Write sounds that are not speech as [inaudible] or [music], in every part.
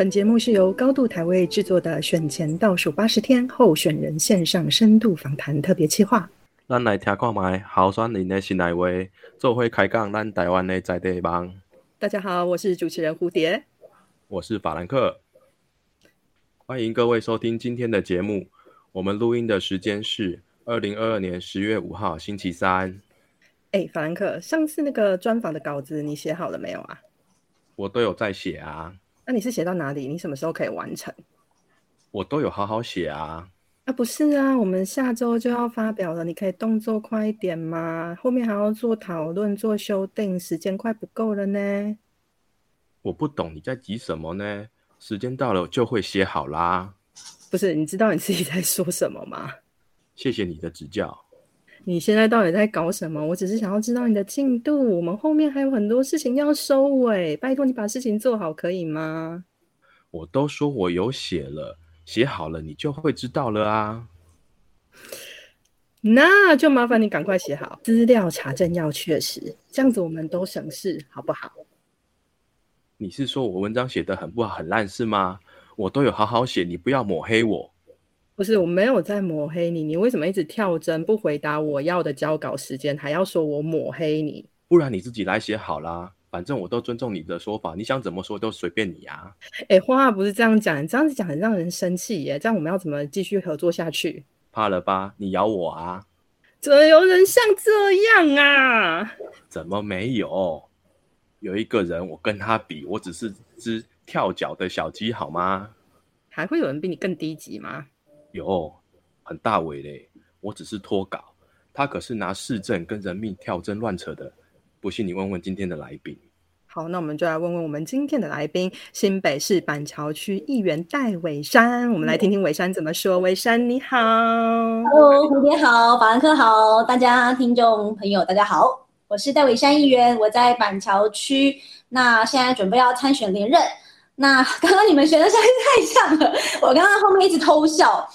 本节目是由高度台位制作的选前倒数八十天候选人线上深度访谈特别企划。咱来听看卖候选人的新来话，做会开讲咱台湾的在地梦。大家好，我是主持人蝴蝶，我是法兰克，欢迎各位收听今天的节目。我们录音的时间是二零二二年十月五号星期三。哎，法兰克，上次那个专访的稿子你写好了没有啊？我都有在写啊。那你是写到哪里？你什么时候可以完成？我都有好好写啊。啊，不是啊，我们下周就要发表了，你可以动作快一点吗？后面还要做讨论、做修订，时间快不够了呢。我不懂你在急什么呢？时间到了就会写好啦。不是，你知道你自己在说什么吗？谢谢你的指教。你现在到底在搞什么？我只是想要知道你的进度。我们后面还有很多事情要收尾，拜托你把事情做好，可以吗？我都说我有写了，写好了你就会知道了啊。那就麻烦你赶快写好，资料查证要确实，这样子我们都省事，好不好？你是说我文章写的很不好、很烂是吗？我都有好好写，你不要抹黑我。不是，我没有在抹黑你。你为什么一直跳针不回答我要的交稿时间，还要说我抹黑你？不然你自己来写好啦，反正我都尊重你的说法，你想怎么说都随便你啊。哎，话不是这样讲，你这样子讲很让人生气耶。这样我们要怎么继续合作下去？怕了吧？你咬我啊？怎么有人像这样啊？怎么没有？有一个人，我跟他比，我只是只跳脚的小鸡，好吗？还会有人比你更低级吗？有很大伟嘞，我只是脱稿，他可是拿市政跟人命跳针乱扯的。不信你问问今天的来宾。好，那我们就来问问我们今天的来宾，新北市板桥区议员戴伟山。我们来听听伟山怎么说。伟山你好，Hello，蝴蝶好，法兰克好，大家听众朋友大家好，我是戴伟山议员，我在板桥区，那现在准备要参选连任。那刚刚你们学的声音太像了，我刚刚后面一直偷笑。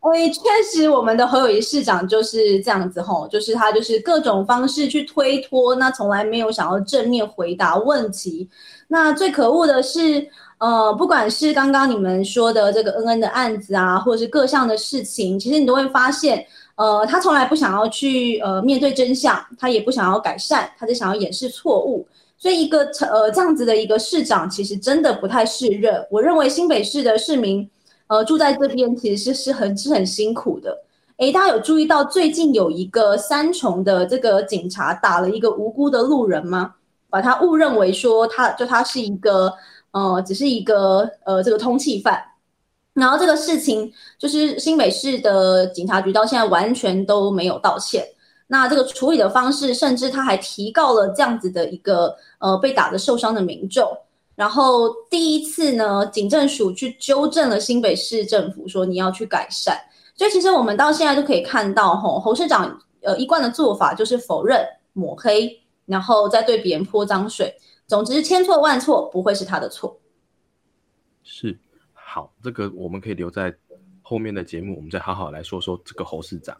哎，确实，我们的何友谊市长就是这样子吼，就是他就是各种方式去推脱，那从来没有想要正面回答问题。那最可恶的是，呃，不管是刚刚你们说的这个恩恩的案子啊，或者是各项的事情，其实你都会发现，呃，他从来不想要去呃面对真相，他也不想要改善，他就想要掩饰错误。所以一个呃这样子的一个市长，其实真的不太适任。我认为新北市的市民，呃住在这边其实是是很是很辛苦的。诶，大家有注意到最近有一个三重的这个警察打了一个无辜的路人吗？把他误认为说他就他是一个呃只是一个呃这个通缉犯，然后这个事情就是新北市的警察局到现在完全都没有道歉。那这个处理的方式，甚至他还提告了这样子的一个呃被打的受伤的民众，然后第一次呢，警政署去纠正了新北市政府说你要去改善，所以其实我们到现在都可以看到，吼侯市长呃一贯的做法就是否认抹黑，然后再对别人泼脏水，总之千错万错不会是他的错。是好，这个我们可以留在后面的节目，我们再好好来说说这个侯市长。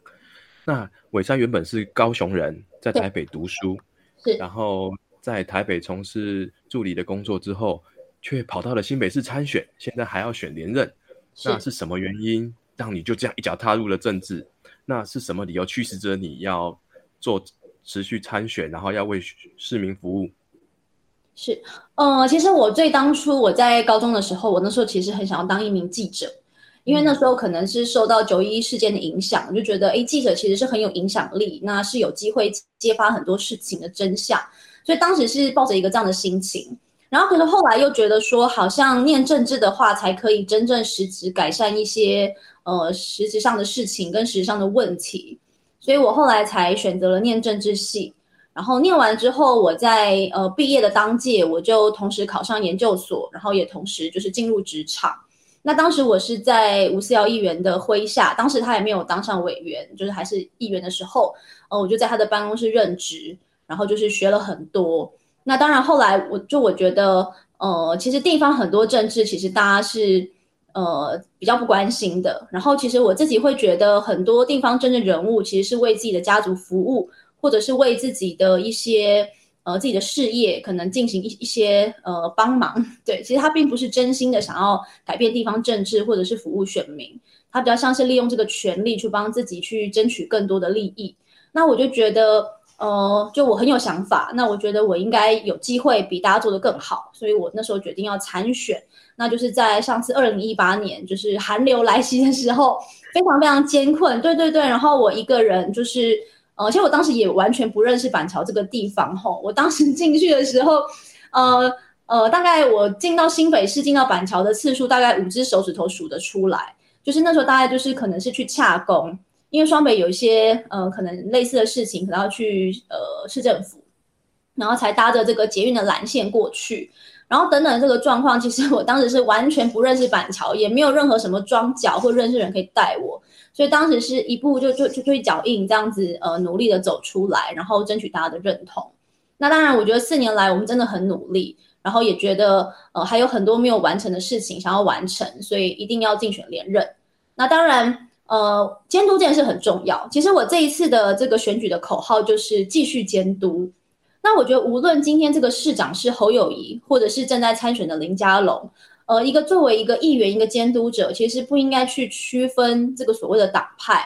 那伟山原本是高雄人，在台北读书，是，然后在台北从事助理的工作之后，却跑到了新北市参选，现在还要选连任，那是什么原因让你就这样一脚踏入了政治？那是什么理由驱使着你要做持续参选，然后要为市民服务？是，呃，其实我最当初我在高中的时候，我那时候其实很想要当一名记者。因为那时候可能是受到九一一事件的影响，就觉得哎，记者其实是很有影响力，那是有机会揭发很多事情的真相，所以当时是抱着一个这样的心情。然后可是后来又觉得说，好像念政治的话，才可以真正实质改善一些呃实质上的事情跟实质上的问题，所以我后来才选择了念政治系。然后念完之后，我在呃毕业的当届，我就同时考上研究所，然后也同时就是进入职场。那当时我是在吴思瑶议员的麾下，当时他还没有当上委员，就是还是议员的时候，呃，我就在他的办公室任职，然后就是学了很多。那当然后来我就我觉得，呃，其实地方很多政治其实大家是呃比较不关心的。然后其实我自己会觉得，很多地方政治人物其实是为自己的家族服务，或者是为自己的一些呃自己的事业可能进行一一些呃帮忙。[laughs] 对，其实他并不是真心的想要改变地方政治或者是服务选民，他比较像是利用这个权利去帮自己去争取更多的利益。那我就觉得。呃，就我很有想法，那我觉得我应该有机会比大家做得更好，所以我那时候决定要参选。那就是在上次二零一八年，就是寒流来袭的时候，非常非常艰困，对对对。然后我一个人就是，呃，其实我当时也完全不认识板桥这个地方吼。我当时进去的时候，呃呃，大概我进到新北市、进到板桥的次数，大概五只手指头数得出来。就是那时候大概就是可能是去洽工。因为双北有一些呃可能类似的事情，可能要去呃市政府，然后才搭着这个捷运的蓝线过去，然后等等这个状况，其实我当时是完全不认识板桥，也没有任何什么装脚或认识人可以带我，所以当时是一步就就就就脚印这样子呃努力的走出来，然后争取大家的认同。那当然，我觉得四年来我们真的很努力，然后也觉得呃还有很多没有完成的事情想要完成，所以一定要竞选连任。那当然。呃，监督这件事很重要。其实我这一次的这个选举的口号就是继续监督。那我觉得，无论今天这个市长是侯友谊，或者是正在参选的林佳龙，呃，一个作为一个议员、一个监督者，其实不应该去区分这个所谓的党派。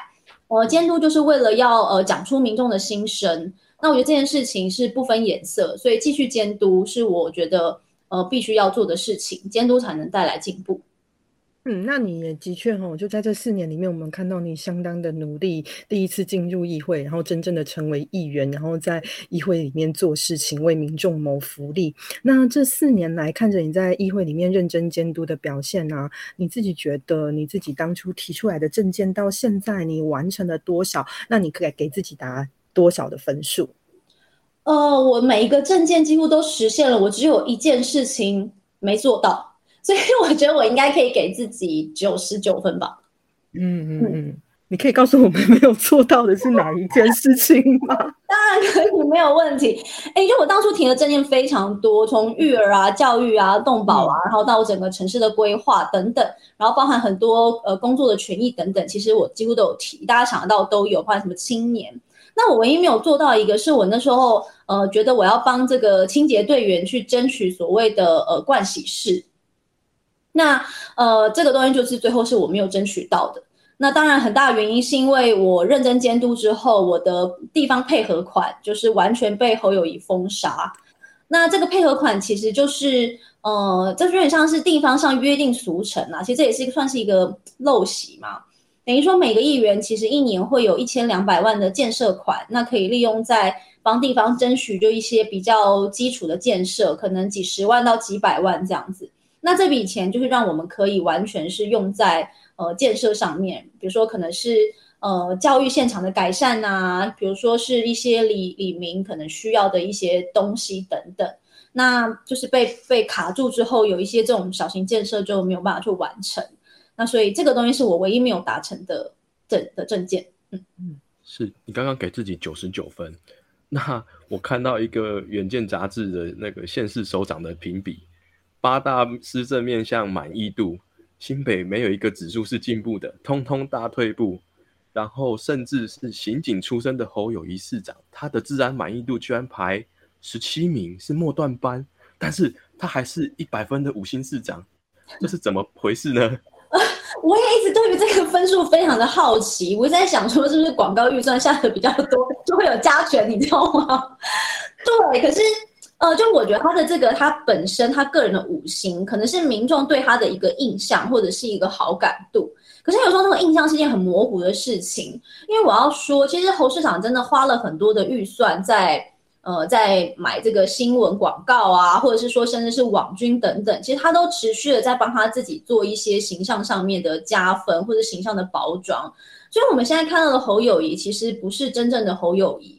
呃，监督就是为了要呃讲出民众的心声。那我觉得这件事情是不分颜色，所以继续监督是我觉得呃必须要做的事情，监督才能带来进步。嗯，那你也的确哈，就在这四年里面，我们看到你相当的努力，第一次进入议会，然后真正的成为议员，然后在议会里面做事情，为民众谋福利。那这四年来，看着你在议会里面认真监督的表现啊，你自己觉得你自己当初提出来的证件到现在你完成了多少？那你可以给自己打多少的分数？呃，我每一个证件几乎都实现了，我只有一件事情没做到。所以我觉得我应该可以给自己九十九分吧。嗯嗯嗯，你可以告诉我们没有做到的是哪一件事情吗？[laughs] 当然可以，没有问题。哎，就我当初提的证件非常多，从育儿啊、教育啊、动保啊，然后到整个城市的规划等等，然后包含很多呃工作的权益等等，其实我几乎都有提，大家想得到都有，包含什么青年。那我唯一没有做到一个，是我那时候呃觉得我要帮这个清洁队员去争取所谓的呃盥洗室。那呃，这个东西就是最后是我没有争取到的。那当然，很大的原因是因为我认真监督之后，我的地方配合款就是完全被侯友谊封杀。那这个配合款其实就是呃，这有点像是地方上约定俗成啊。其实这也是算是一个陋习嘛。等于说每个议员其实一年会有一千两百万的建设款，那可以利用在帮地方争取就一些比较基础的建设，可能几十万到几百万这样子。那这笔钱就是让我们可以完全是用在呃建设上面，比如说可能是呃教育现场的改善呐，比如说是一些李李明可能需要的一些东西等等，那就是被被卡住之后，有一些这种小型建设就没有办法去完成。那所以这个东西是我唯一没有达成的证的证件。嗯嗯，是你刚刚给自己九十九分，那我看到一个远见杂志的那个县市首长的评比。八大施政面向满意度，新北没有一个指数是进步的，通通大退步。然后甚至是刑警出身的侯友谊市长，他的治安满意度居然排十七名，是末段班，但是他还是一百分的五星市长，这是怎么回事呢？[laughs] 我也一直对于这个分数非常的好奇，我在想说是不是广告预算下的比较多，就会有加权，你知道吗？[laughs] 对，可是。呃，就我觉得他的这个，他本身他个人的五行，可能是民众对他的一个印象或者是一个好感度。可是有时候那个印象是件很模糊的事情，因为我要说，其实侯市长真的花了很多的预算在呃在买这个新闻广告啊，或者是说甚至是网军等等，其实他都持续的在帮他自己做一些形象上面的加分或者形象的包装。所以我们现在看到的侯友谊，其实不是真正的侯友谊。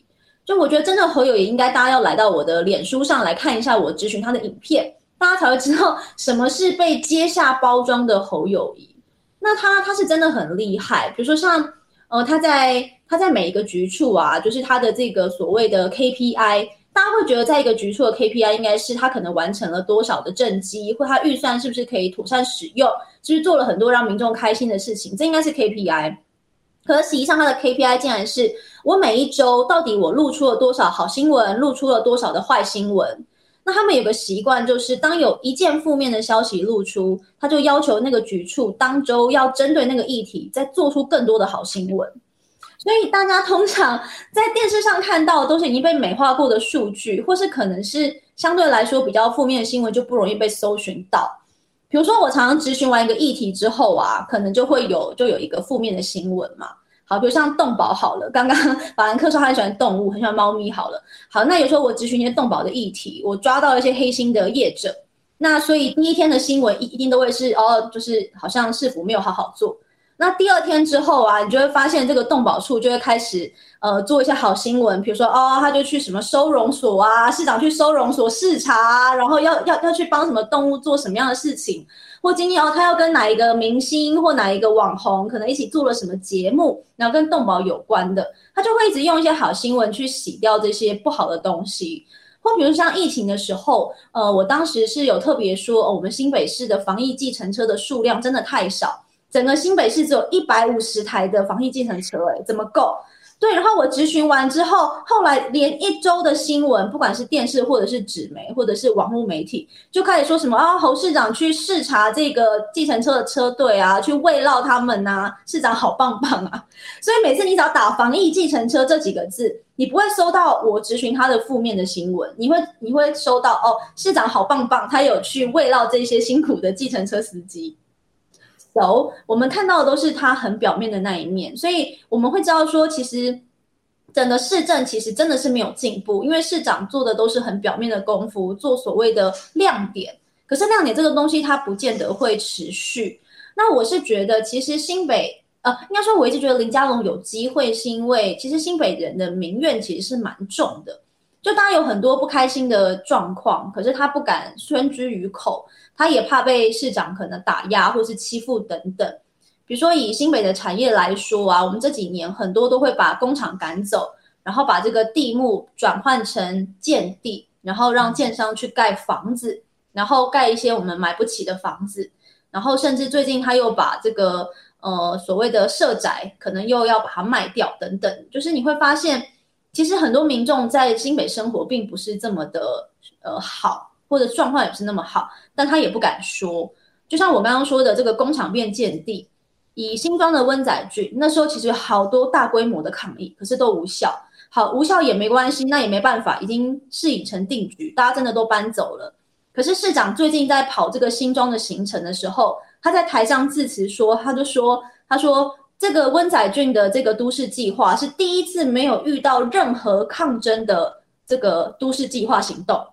就我觉得，真正侯友也应该大家要来到我的脸书上来看一下我咨询他的影片，大家才会知道什么是被接下包装的侯友谊。那他他是真的很厉害，比如说像呃他在他在每一个局处啊，就是他的这个所谓的 KPI，大家会觉得在一个局处的 KPI 应该是他可能完成了多少的政绩，或他预算是不是可以妥善使用，就是做了很多让民众开心的事情，这应该是 KPI。可是实际上他的 KPI 竟然是。我每一周到底我露出了多少好新闻，露出了多少的坏新闻？那他们有个习惯，就是当有一件负面的消息露出，他就要求那个局处当周要针对那个议题再做出更多的好新闻。所以大家通常在电视上看到都是已经被美化过的数据，或是可能是相对来说比较负面的新闻，就不容易被搜寻到。比如说我常常咨询完一个议题之后啊，可能就会有就有一个负面的新闻嘛。好，比如像动保好了，刚刚 [laughs] 法兰克说他很喜欢动物，很喜欢猫咪。好了，好，那有时候我咨询一些动保的议题，我抓到一些黑心的业者，那所以第一天的新闻一一定都会是哦，就是好像市府没有好好做。那第二天之后啊，你就会发现这个动保处就会开始呃做一些好新闻，比如说哦，他就去什么收容所啊，市长去收容所视察，然后要要要去帮什么动物做什么样的事情，或今天哦，他要跟哪一个明星或哪一个网红可能一起做了什么节目，然后跟动保有关的，他就会一直用一些好新闻去洗掉这些不好的东西。或比如像疫情的时候，呃，我当时是有特别说，我们新北市的防疫计程车的数量真的太少。整个新北市只有一百五十台的防疫计程车，哎，怎么够？对，然后我咨询完之后，后来连一周的新闻，不管是电视或者是纸媒或者是网络媒体，就开始说什么啊，侯市长去视察这个计程车的车队啊，去慰劳他们呐，市长好棒棒啊！所以每次你只要打“防疫计程车”这几个字，你不会收到我咨询他的负面的新闻，你会你会收到哦，市长好棒棒，他有去慰劳这些辛苦的计程车司机。有，我们看到的都是他很表面的那一面，所以我们会知道说，其实整个市政其实真的是没有进步，因为市长做的都是很表面的功夫，做所谓的亮点。可是亮点这个东西，它不见得会持续。那我是觉得，其实新北，呃，应该说我一直觉得林佳龙有机会，是因为其实新北人的民怨其实是蛮重的，就大家有很多不开心的状况，可是他不敢宣之于口。他也怕被市长可能打压或是欺负等等，比如说以新北的产业来说啊，我们这几年很多都会把工厂赶走，然后把这个地目转换成建地，然后让建商去盖房子，然后盖一些我们买不起的房子，然后甚至最近他又把这个呃所谓的社宅可能又要把它卖掉等等，就是你会发现，其实很多民众在新北生活并不是这么的呃好。或者状况也不是那么好，但他也不敢说。就像我刚刚说的，这个工厂变建地，以新庄的温仔郡，那时候其实好多大规模的抗议，可是都无效。好，无效也没关系，那也没办法，已经事已成定局，大家真的都搬走了。可是市长最近在跑这个新庄的行程的时候，他在台上致辞说，他就说，他说这个温仔俊的这个都市计划是第一次没有遇到任何抗争的这个都市计划行动。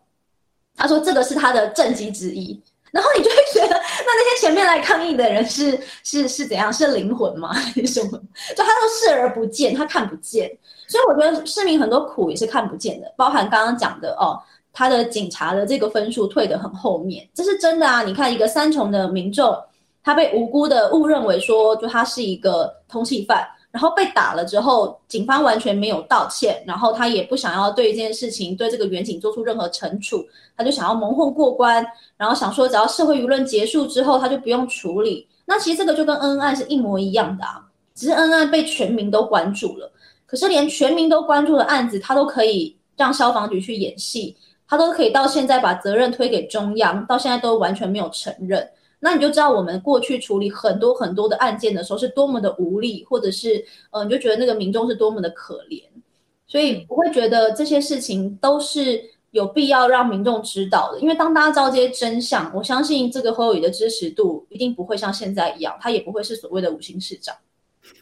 他说：“这个是他的政绩之一。”然后你就会觉得，那那些前面来抗议的人是 [laughs] 是是怎样？是灵魂吗？还是什么？就他说视而不见，他看不见。所以我觉得市民很多苦也是看不见的，包含刚刚讲的哦，他的警察的这个分数退得很后面，这是真的啊！你看一个三重的民众，他被无辜的误认为说，就他是一个通缉犯。然后被打了之后，警方完全没有道歉，然后他也不想要对这件事情对这个远景做出任何惩处，他就想要蒙混过关，然后想说只要社会舆论结束之后，他就不用处理。那其实这个就跟恩恩案是一模一样的啊，只是恩恩案被全民都关注了，可是连全民都关注的案子，他都可以让消防局去演戏，他都可以到现在把责任推给中央，到现在都完全没有承认。那你就知道我们过去处理很多很多的案件的时候是多么的无力，或者是呃，你就觉得那个民众是多么的可怜，所以我会觉得这些事情都是有必要让民众知道的。因为当大家知道这些真相，我相信这个侯友宜的支持度一定不会像现在一样，他也不会是所谓的五星市长。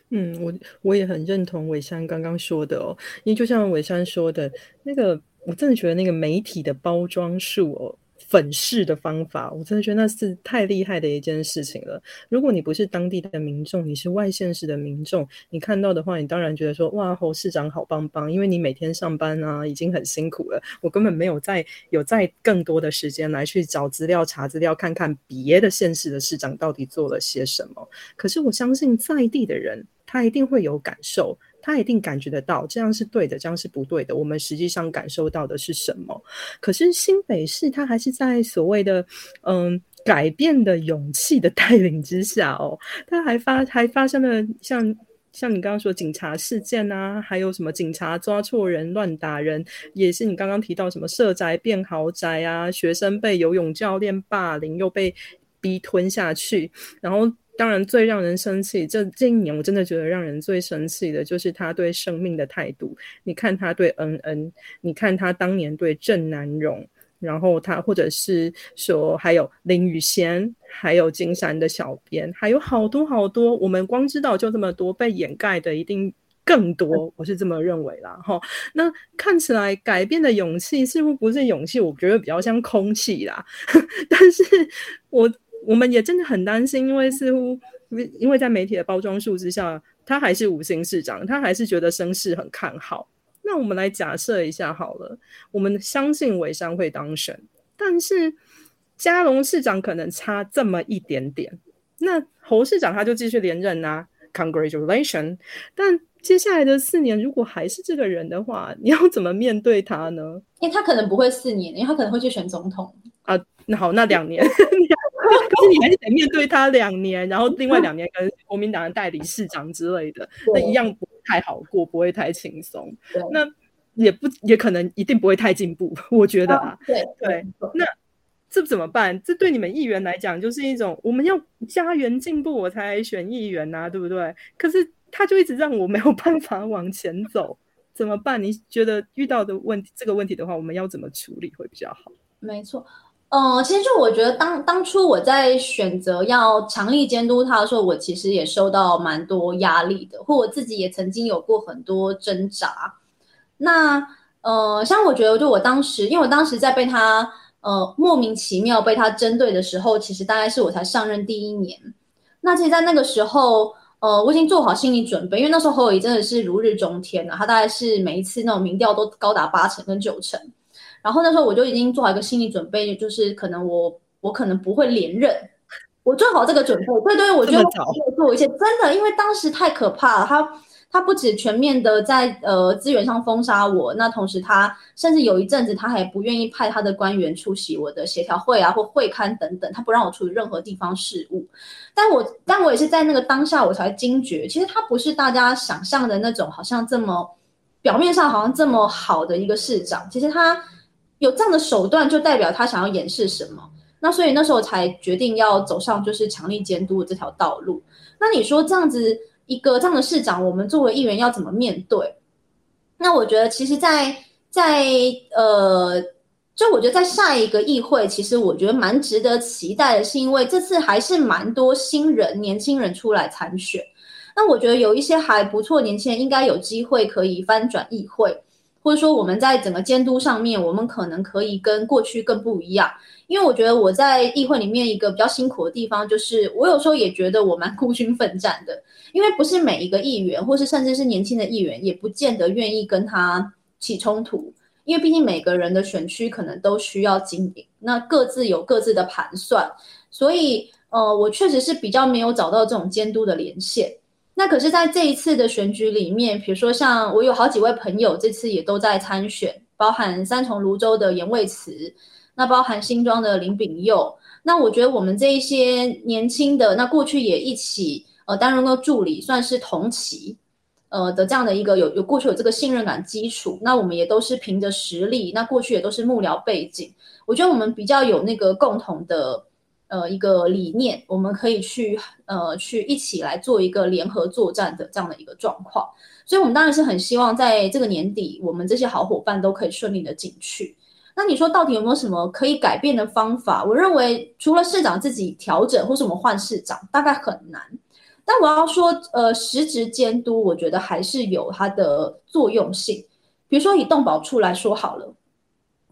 嗯，我我也很认同伟山刚刚说的哦，因为就像伟山说的那个，我真的觉得那个媒体的包装术哦。粉饰的方法，我真的觉得那是太厉害的一件事情了。如果你不是当地的民众，你是外县市的民众，你看到的话，你当然觉得说哇，侯市长好棒棒，因为你每天上班啊，已经很辛苦了，我根本没有再有再更多的时间来去找资料、查资料，看看别的县市的市长到底做了些什么。可是我相信在地的人，他一定会有感受。他一定感觉得到，这样是对的，这样是不对的。我们实际上感受到的是什么？可是新北市他还是在所谓的嗯改变的勇气的带领之下哦，他还发还发生了像像你刚刚说警察事件啊，还有什么警察抓错人乱打人，也是你刚刚提到什么社宅变豪宅啊，学生被游泳教练霸凌又被逼吞下去，然后当然最让人生气，这这一年我真的觉得让人最生气的就是他对生命的态度。你看他对恩恩，你看他当年对郑南荣。然后他，或者是说，还有林雨贤，还有金山的小编，还有好多好多，我们光知道就这么多，被掩盖的一定更多，我是这么认为啦。哈，那看起来改变的勇气似乎不是勇气，我觉得比较像空气啦。[laughs] 但是我我们也真的很担心，因为似乎因为在媒体的包装术之下，他还是五星市长，他还是觉得声势很看好。那我们来假设一下好了，我们相信韦山会当选，但是嘉隆市长可能差这么一点点，那侯市长他就继续连任啊，Congratulation！但接下来的四年如果还是这个人的话，你要怎么面对他呢？因为他可能不会四年，因为他可能会去选总统啊。那好，那两年，[laughs] 可是你还是得面对他两年，然后另外两年跟国民党的代理市长之类的，那一样不。太好过不会太轻松，那也不也可能一定不会太进步，[laughs] 我觉得啊，对对，那这怎么办？这对你们议员来讲就是一种我们要家园进步，我才选议员呐，对不对？可是他就一直让我没有办法往前走，怎么办？你觉得遇到的问题这个问题的话，我们要怎么处理会比较好？没错。嗯，其实就我觉得，当当初我在选择要强力监督他的时候，我其实也受到蛮多压力的，或我自己也曾经有过很多挣扎。那呃，像我觉得，就我当时，因为我当时在被他呃莫名其妙被他针对的时候，其实大概是我才上任第一年。那其实，在那个时候，呃，我已经做好心理准备，因为那时候侯友谊真的是如日中天了，他大概是每一次那种民调都高达八成跟九成。然后那时候我就已经做好一个心理准备，就是可能我我可能不会连任，我做好这个准备。对对，我就做一些真的，因为当时太可怕了。他他不止全面的在呃资源上封杀我，那同时他甚至有一阵子他还不愿意派他的官员出席我的协调会啊或会刊等等，他不让我处理任何地方事务。但我但我也是在那个当下我才惊觉，其实他不是大家想象的那种，好像这么表面上好像这么好的一个市长，其实他。有这样的手段，就代表他想要掩饰什么？那所以那时候才决定要走上就是强力监督的这条道路。那你说这样子一个这样的市长，我们作为议员要怎么面对？那我觉得其实，在在呃，就我觉得在下一个议会，其实我觉得蛮值得期待的，是因为这次还是蛮多新人、年轻人出来参选。那我觉得有一些还不错年轻人，应该有机会可以翻转议会。或者说我们在整个监督上面，我们可能可以跟过去更不一样。因为我觉得我在议会里面一个比较辛苦的地方，就是我有时候也觉得我蛮孤军奋战的。因为不是每一个议员，或是甚至是年轻的议员，也不见得愿意跟他起冲突。因为毕竟每个人的选区可能都需要经营，那各自有各自的盘算。所以，呃，我确实是比较没有找到这种监督的连线。那可是，在这一次的选举里面，比如说像我有好几位朋友，这次也都在参选，包含三重泸州的严卫慈，那包含新庄的林炳佑。那我觉得我们这一些年轻的，那过去也一起呃担任过助理，算是同期，呃的这样的一个有有过去有这个信任感基础。那我们也都是凭着实力，那过去也都是幕僚背景，我觉得我们比较有那个共同的。呃，一个理念，我们可以去呃去一起来做一个联合作战的这样的一个状况，所以，我们当然是很希望在这个年底，我们这些好伙伴都可以顺利的进去。那你说到底有没有什么可以改变的方法？我认为除了市长自己调整，或是我们换市长，大概很难。但我要说，呃，实质监督，我觉得还是有它的作用性。比如说以动保处来说好了，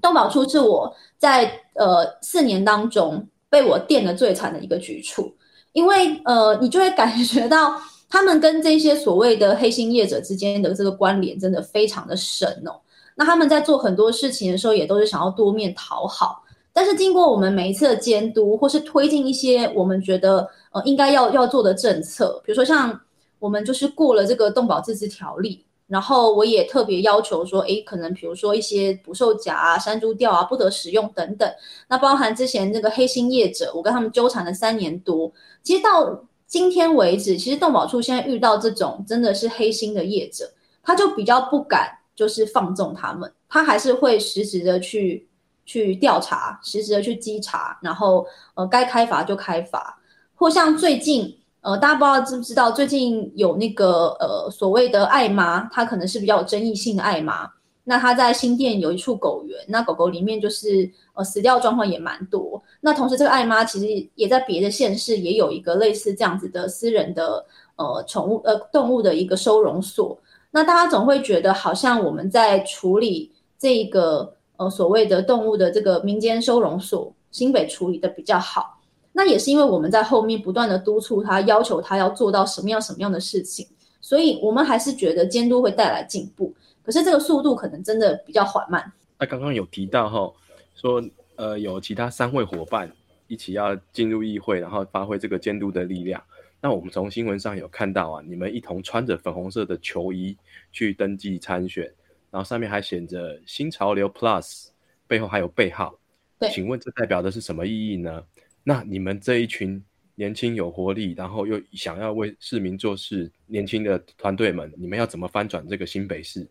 动保处是我在呃四年当中。被我电的最惨的一个局处，因为呃，你就会感觉到他们跟这些所谓的黑心业者之间的这个关联真的非常的深哦。那他们在做很多事情的时候，也都是想要多面讨好。但是经过我们每一次的监督，或是推进一些我们觉得呃应该要要做的政策，比如说像我们就是过了这个动保自治条例。然后我也特别要求说，诶，可能比如说一些捕兽夹啊、山猪吊啊不得使用等等。那包含之前那个黑心业者，我跟他们纠缠了三年多。其实到今天为止，其实动保处现在遇到这种真的是黑心的业者，他就比较不敢就是放纵他们，他还是会实时的去去调查，实时的去稽查，然后呃该开罚就开罚，或像最近。呃，大家不知道知不知道，最近有那个呃所谓的爱妈，它可能是比较有争议性的爱妈。那它在新店有一处狗园，那狗狗里面就是呃死掉状况也蛮多。那同时这个爱妈其实也在别的县市也有一个类似这样子的私人的呃宠物呃动物的一个收容所。那大家总会觉得好像我们在处理这个呃所谓的动物的这个民间收容所，新北处理的比较好。那也是因为我们在后面不断的督促他，要求他要做到什么样什么样的事情，所以我们还是觉得监督会带来进步。可是这个速度可能真的比较缓慢。那刚刚有提到哈，说呃有其他三位伙伴一起要进入议会，然后发挥这个监督的力量。那我们从新闻上有看到啊，你们一同穿着粉红色的球衣去登记参选，然后上面还写着“新潮流 Plus”，背后还有背号。对，请问这代表的是什么意义呢？那你们这一群年轻有活力，然后又想要为市民做事，年轻的团队们，你们要怎么翻转这个新北市？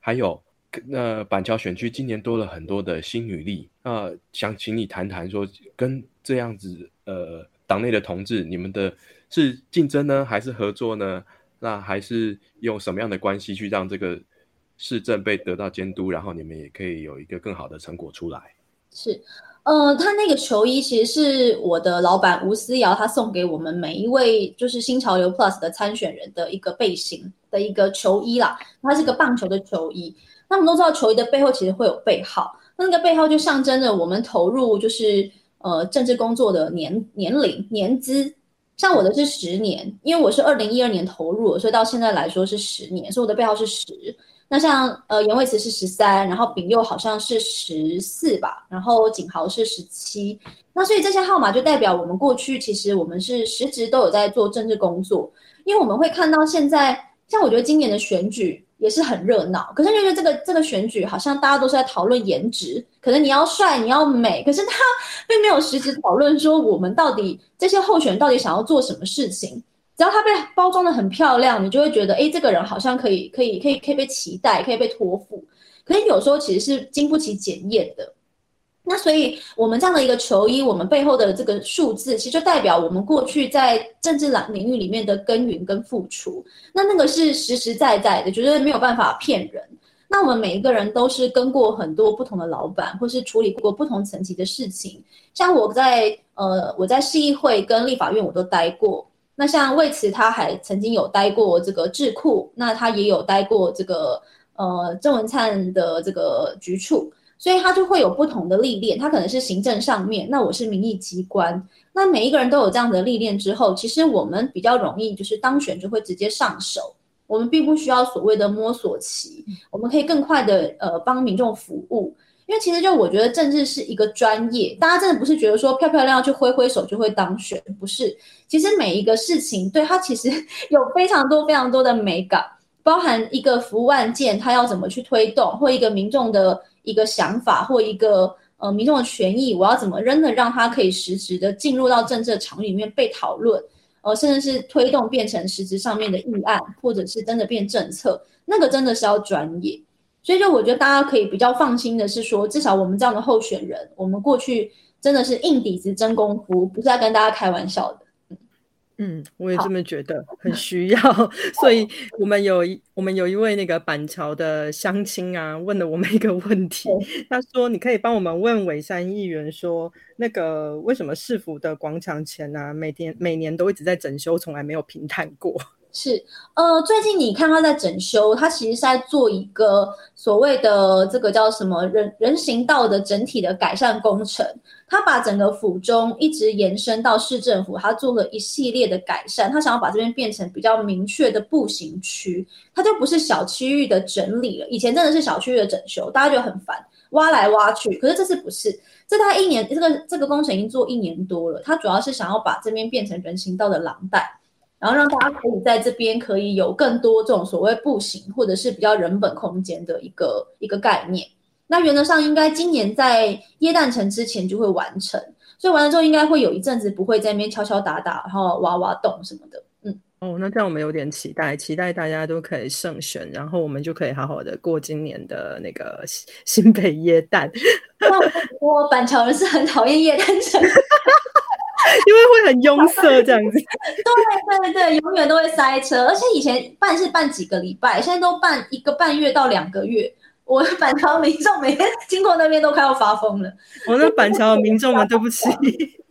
还有，那板桥选区今年多了很多的新女力，那想请你谈谈，说跟这样子呃党内的同志，你们的是竞争呢，还是合作呢？那还是用什么样的关系去让这个市政被得到监督，然后你们也可以有一个更好的成果出来？是。呃，他那个球衣其实是我的老板吴思瑶，他送给我们每一位就是新潮流 Plus 的参选人的一个背心的一个球衣啦。它是个棒球的球衣。那我们都知道，球衣的背后其实会有背号，那个背号就象征着我们投入就是呃政治工作的年年龄年资。像我的是十年，因为我是二零一二年投入，所以到现在来说是十年，所以我的背号是十。那像呃严伟慈是十三，然后丙佑好像是十四吧，然后景豪是十七。那所以这些号码就代表我们过去其实我们是实职都有在做政治工作，因为我们会看到现在像我觉得今年的选举也是很热闹，可是就觉得这个这个选举好像大家都是在讨论颜值，可能你要帅你要美，可是他 [laughs] 并没有实质讨论说我们到底这些候选人到底想要做什么事情。只要他被包装的很漂亮，你就会觉得，哎，这个人好像可以，可以，可以，可以被期待，可以被托付。可是有时候其实是经不起检验的。那所以，我们这样的一个球衣，我们背后的这个数字，其实就代表我们过去在政治领领域里面的耕耘跟付出。那那个是实实在在的，绝对没有办法骗人。那我们每一个人都是跟过很多不同的老板，或是处理过不同层级的事情。像我在呃，我在市议会跟立法院我都待过。那像魏慈，他还曾经有待过这个智库，那他也有待过这个呃郑文灿的这个局处，所以他就会有不同的历练。他可能是行政上面，那我是民意机关，那每一个人都有这样的历练之后，其实我们比较容易就是当选就会直接上手，我们并不需要所谓的摸索期，我们可以更快的呃帮民众服务。因为其实就我觉得政治是一个专业，大家真的不是觉得说漂漂亮亮去挥挥手就会当选，不是。其实每一个事情，对它其实 [laughs] 有非常多非常多的美感，包含一个服务案件，它要怎么去推动，或一个民众的一个想法，或一个呃民众的权益，我要怎么真的让它可以实质的进入到政治的场域里面被讨论，呃，甚至是推动变成实质上面的议案，或者是真的变政策，那个真的是要专业。所以，就我觉得大家可以比较放心的是说，至少我们这样的候选人，我们过去真的是硬底子、真功夫，不是在跟大家开玩笑的。嗯，我也这么觉得，很需要。所以我们有一我们有一位那个板桥的乡亲啊，问了我们一个问题，[laughs] 他说：“你可以帮我们问伟山议员说，那个为什么市府的广场前啊，每天每年都一直在整修，从来没有平坦过？”是，呃，最近你看他在整修，他其实是在做一个所谓的这个叫什么人人行道的整体的改善工程。他把整个府中一直延伸到市政府，他做了一系列的改善。他想要把这边变成比较明确的步行区，他就不是小区域的整理了。以前真的是小区域的整修，大家觉得很烦，挖来挖去。可是这次不是，这他一年这个这个工程已经做一年多了，他主要是想要把这边变成人行道的廊带。然后让大家可以在这边可以有更多这种所谓步行或者是比较人本空间的一个一个概念。那原则上应该今年在耶诞城之前就会完成。所以完了之后应该会有一阵子不会在那边敲敲打打，然后挖挖洞什么的。嗯，哦，那这样我们有点期待，期待大家都可以胜选，然后我们就可以好好的过今年的那个新新北耶诞。[laughs] 我板桥人是很讨厌耶诞城。[laughs] 因为会很拥塞这样子，[laughs] 对对对，永远都会塞车，而且以前办是办几个礼拜，现在都办一个半月到两个月。[laughs] 我板桥民众每天经过那边都快要发疯了。我那板桥的民众们，对不起。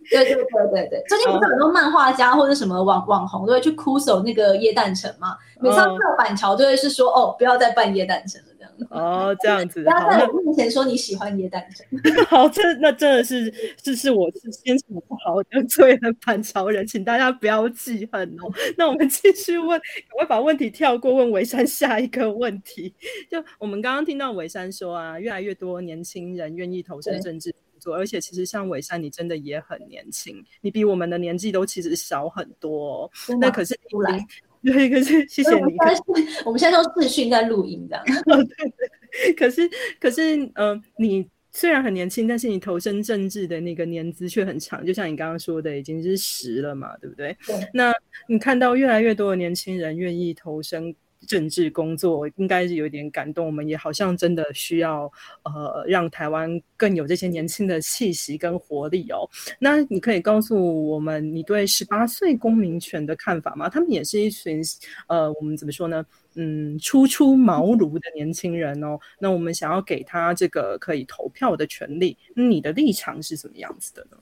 对对对对对，最近不是很多漫画家或者什么网网红都会去哭守那个耶诞城嘛？每次到板桥都会是说哦，不要再办耶诞城了。哦，这样子，[laughs] 不要在我面前说你喜欢椰蛋城。[laughs] 好，这那真的是，是是我是先处不好得罪了板桥人，请大家不要记恨哦。那我们继续问，赶快把问题跳过，问伟山下一个问题。就我们刚刚听到伟山说啊，越来越多年轻人愿意投身政治工作，而且其实像伟山，你真的也很年轻，你比我们的年纪都其实小很多。那可是出来。[laughs] 对，可是谢谢你。[laughs] 我们现在都视讯在录音这样。[laughs] 对对。可是可是，呃，你虽然很年轻，但是你投身政治的那个年资却很长，就像你刚刚说的，已经是十了嘛，对不对？对。那你看到越来越多的年轻人愿意投身。政治工作应该是有点感动，我们也好像真的需要呃，让台湾更有这些年轻的气息跟活力哦。那你可以告诉我们你对十八岁公民权的看法吗？他们也是一群呃，我们怎么说呢？嗯，初出茅庐的年轻人哦。那我们想要给他这个可以投票的权利，那你的立场是什么样子的呢？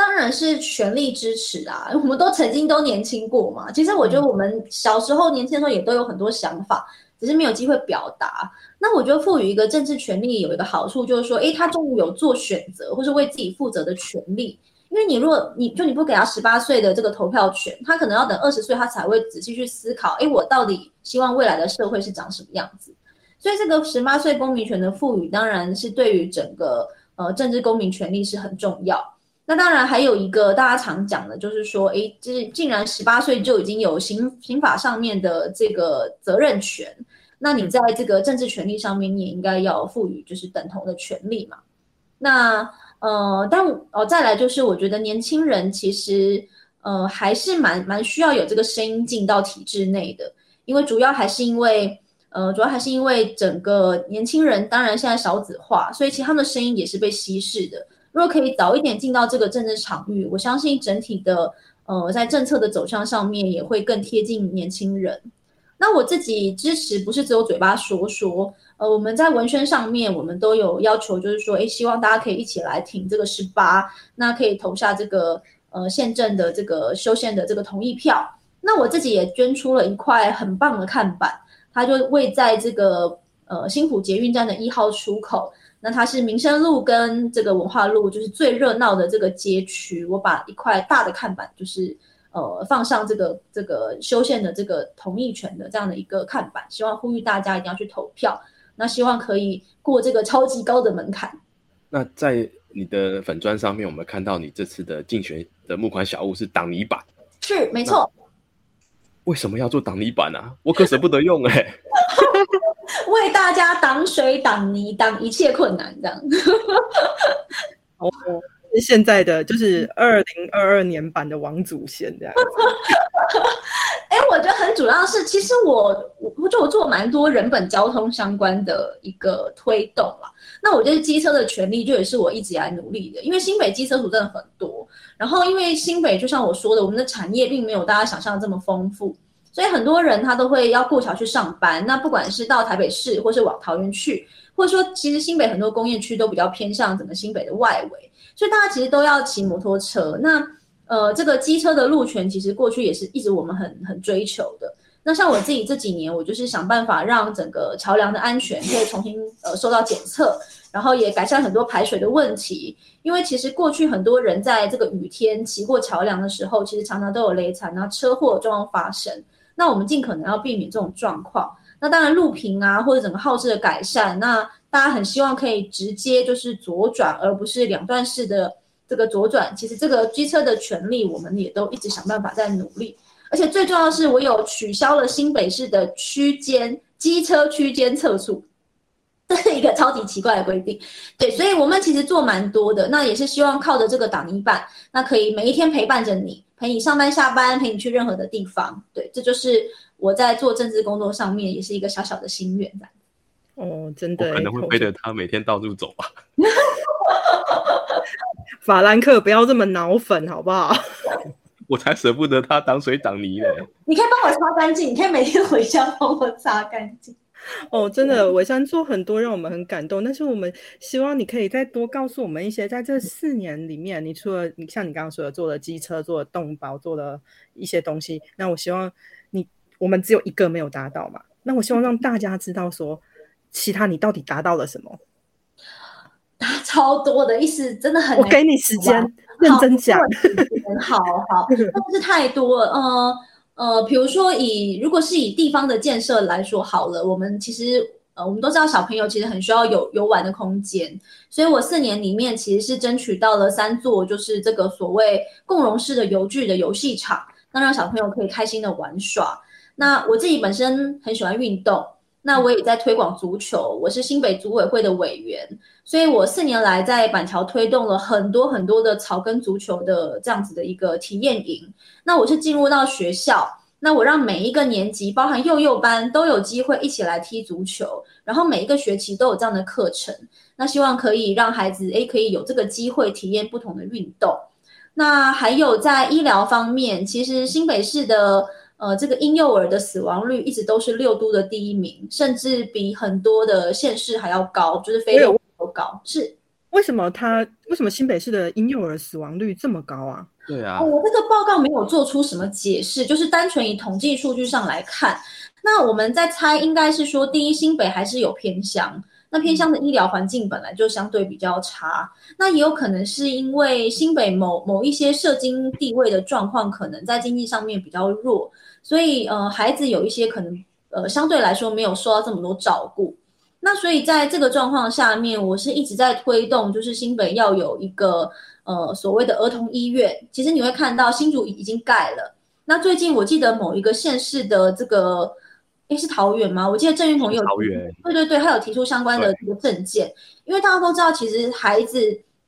当然是全力支持啊！[laughs] 我们都曾经都年轻过嘛。其实我觉得我们小时候年轻的时候也都有很多想法，只是没有机会表达。那我觉得赋予一个政治权利有一个好处，就是说，诶，他终于有做选择或是为自己负责的权利。因为你如果你就你不给他十八岁的这个投票权，他可能要等二十岁，他才会仔细去思考，诶，我到底希望未来的社会是长什么样子。所以这个十八岁公民权的赋予，当然是对于整个呃政治公民权利是很重要。那当然还有一个大家常讲的，就是说，哎，这竟然十八岁就已经有刑刑法上面的这个责任权，那你在这个政治权利上面，你也应该要赋予就是等同的权利嘛。那呃，但哦，再来就是，我觉得年轻人其实呃还是蛮蛮需要有这个声音进到体制内的，因为主要还是因为呃，主要还是因为整个年轻人，当然现在少子化，所以其实他们的声音也是被稀释的。如果可以早一点进到这个政治场域，我相信整体的呃，在政策的走向上面也会更贴近年轻人。那我自己支持不是只有嘴巴说说，呃，我们在文宣上面我们都有要求，就是说，诶，希望大家可以一起来挺这个十八，那可以投下这个呃宪政的这个修宪的这个同意票。那我自己也捐出了一块很棒的看板，它就位在这个呃新浦捷运站的一号出口。那它是民生路跟这个文化路，就是最热闹的这个街区。我把一块大的看板，就是呃放上这个这个修宪的这个同意权的这样的一个看板，希望呼吁大家一定要去投票。那希望可以过这个超级高的门槛。那在你的粉砖上面，我们看到你这次的竞选的募款小物是挡泥板，是没错。为什么要做挡泥板啊？我可舍不得用哎。[laughs] [laughs] 为大家挡水、挡泥、挡一切困难，这样。[laughs] 哦，现在的就是二零二二年版的王祖贤这样。[laughs] 哎，我觉得很主要是，其实我我就我做蛮多人本交通相关的一个推动啦。那我觉得机车的权利就也是我一直以来努力的，因为新北机车组真的很多。然后，因为新北就像我说的，我们的产业并没有大家想象的这么丰富。所以很多人他都会要过桥去上班，那不管是到台北市，或是往桃园去，或者说其实新北很多工业区都比较偏向整个新北的外围，所以大家其实都要骑摩托车。那呃，这个机车的路权其实过去也是一直我们很很追求的。那像我自己这几年，我就是想办法让整个桥梁的安全可以重新呃受到检测，然后也改善很多排水的问题。因为其实过去很多人在这个雨天骑过桥梁的时候，其实常常都有雷惨，然后车祸状况发生。那我们尽可能要避免这种状况。那当然，路平啊，或者整个号志的改善，那大家很希望可以直接就是左转，而不是两段式的这个左转。其实这个机车的权利，我们也都一直想办法在努力。而且最重要的是，我有取消了新北市的区间机车区间测速。这 [laughs] 是一个超级奇怪的规定。对，所以我们其实做蛮多的，那也是希望靠着这个挡一办，那可以每一天陪伴着你，陪你上班下班，陪你去任何的地方。对，这就是我在做政治工作上面也是一个小小的心愿。哦，真的，可能会背着他每天到处走吧。[laughs] 法兰克，不要这么脑粉，好不好？[laughs] 我才舍不得他挡水挡泥嘞。你可以帮我擦干净，你可以每天回家帮我擦干净。[laughs] 哦，真的，伟山做很多让我们很感动。但是我们希望你可以再多告诉我们一些，在这四年里面，你除了你像你刚刚说的，做了机车，做了动保，做了一些东西。那我希望你，我们只有一个没有达到嘛？那我希望让大家知道说，其他你到底达到了什么？[laughs] 超多的意思，真的很。我给你时间，认真讲。好好，[laughs] 真的是太多了。呃呃，比如说以如果是以地方的建设来说好了，我们其实呃我们都知道小朋友其实很需要有游玩的空间，所以我四年里面其实是争取到了三座，就是这个所谓共融式的游具的游戏场，那让小朋友可以开心的玩耍。那我自己本身很喜欢运动。那我也在推广足球，我是新北组委会的委员，所以我四年来在板桥推动了很多很多的草根足球的这样子的一个体验营。那我是进入到学校，那我让每一个年级，包含幼幼班，都有机会一起来踢足球，然后每一个学期都有这样的课程。那希望可以让孩子诶可以有这个机会体验不同的运动。那还有在医疗方面，其实新北市的。呃，这个婴幼儿的死亡率一直都是六都的第一名，甚至比很多的县市还要高，就是非常高。是为什么？他为什么新北市的婴幼儿死亡率这么高啊？对啊，我这个报告没有做出什么解释，就是单纯以统计数据上来看，那我们在猜，应该是说，第一，新北还是有偏乡。那偏乡的医疗环境本来就相对比较差，那也有可能是因为新北某某一些社经地位的状况，可能在经济上面比较弱，所以呃孩子有一些可能呃相对来说没有受到这么多照顾。那所以在这个状况下面，我是一直在推动，就是新北要有一个呃所谓的儿童医院。其实你会看到新竹已经盖了，那最近我记得某一个县市的这个。诶，是桃园吗？我记得郑云鹏有桃园，对对对，他有提出相关的这个证件，因为大家都知道，其实孩子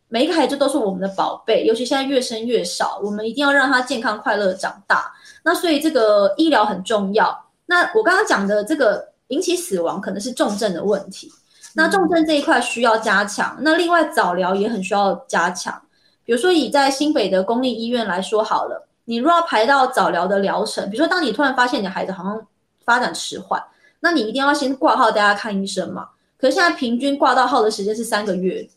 每一个孩子都是我们的宝贝，尤其现在越生越少，我们一定要让他健康快乐长大。那所以这个医疗很重要。那我刚刚讲的这个引起死亡可能是重症的问题，那重症这一块需要加强。那另外早疗也很需要加强，比如说以在新北的公立医院来说好了，你如果要排到早疗的疗程，比如说当你突然发现你的孩子好像。发展迟缓，那你一定要先挂号，大家看医生嘛。可是现在平均挂到号的时间是三个月。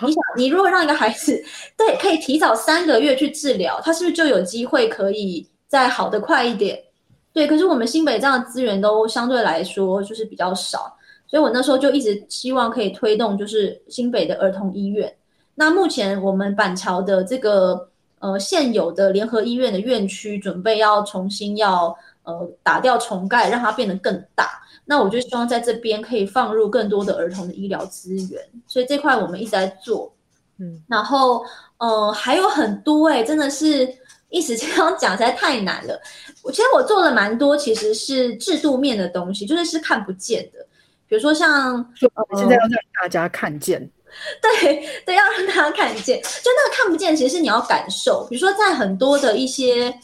你想，你如果让一个孩子对可以提早三个月去治疗，他是不是就有机会可以再好的快一点？对，可是我们新北这样的资源都相对来说就是比较少，所以我那时候就一直希望可以推动，就是新北的儿童医院。那目前我们板桥的这个呃现有的联合医院的院区，准备要重新要。呃，打掉重盖，让它变得更大。那我就希望在这边可以放入更多的儿童的医疗资源，所以这块我们一直在做。嗯，然后呃还有很多哎，真的是一时这样讲实在太难了。我其实我做了蛮多，其实是制度面的东西，就是是看不见的。比如说像现在要让大家看见，[laughs] 对对，要让大家看见，就那个看不见，其实是你要感受。比如说在很多的一些。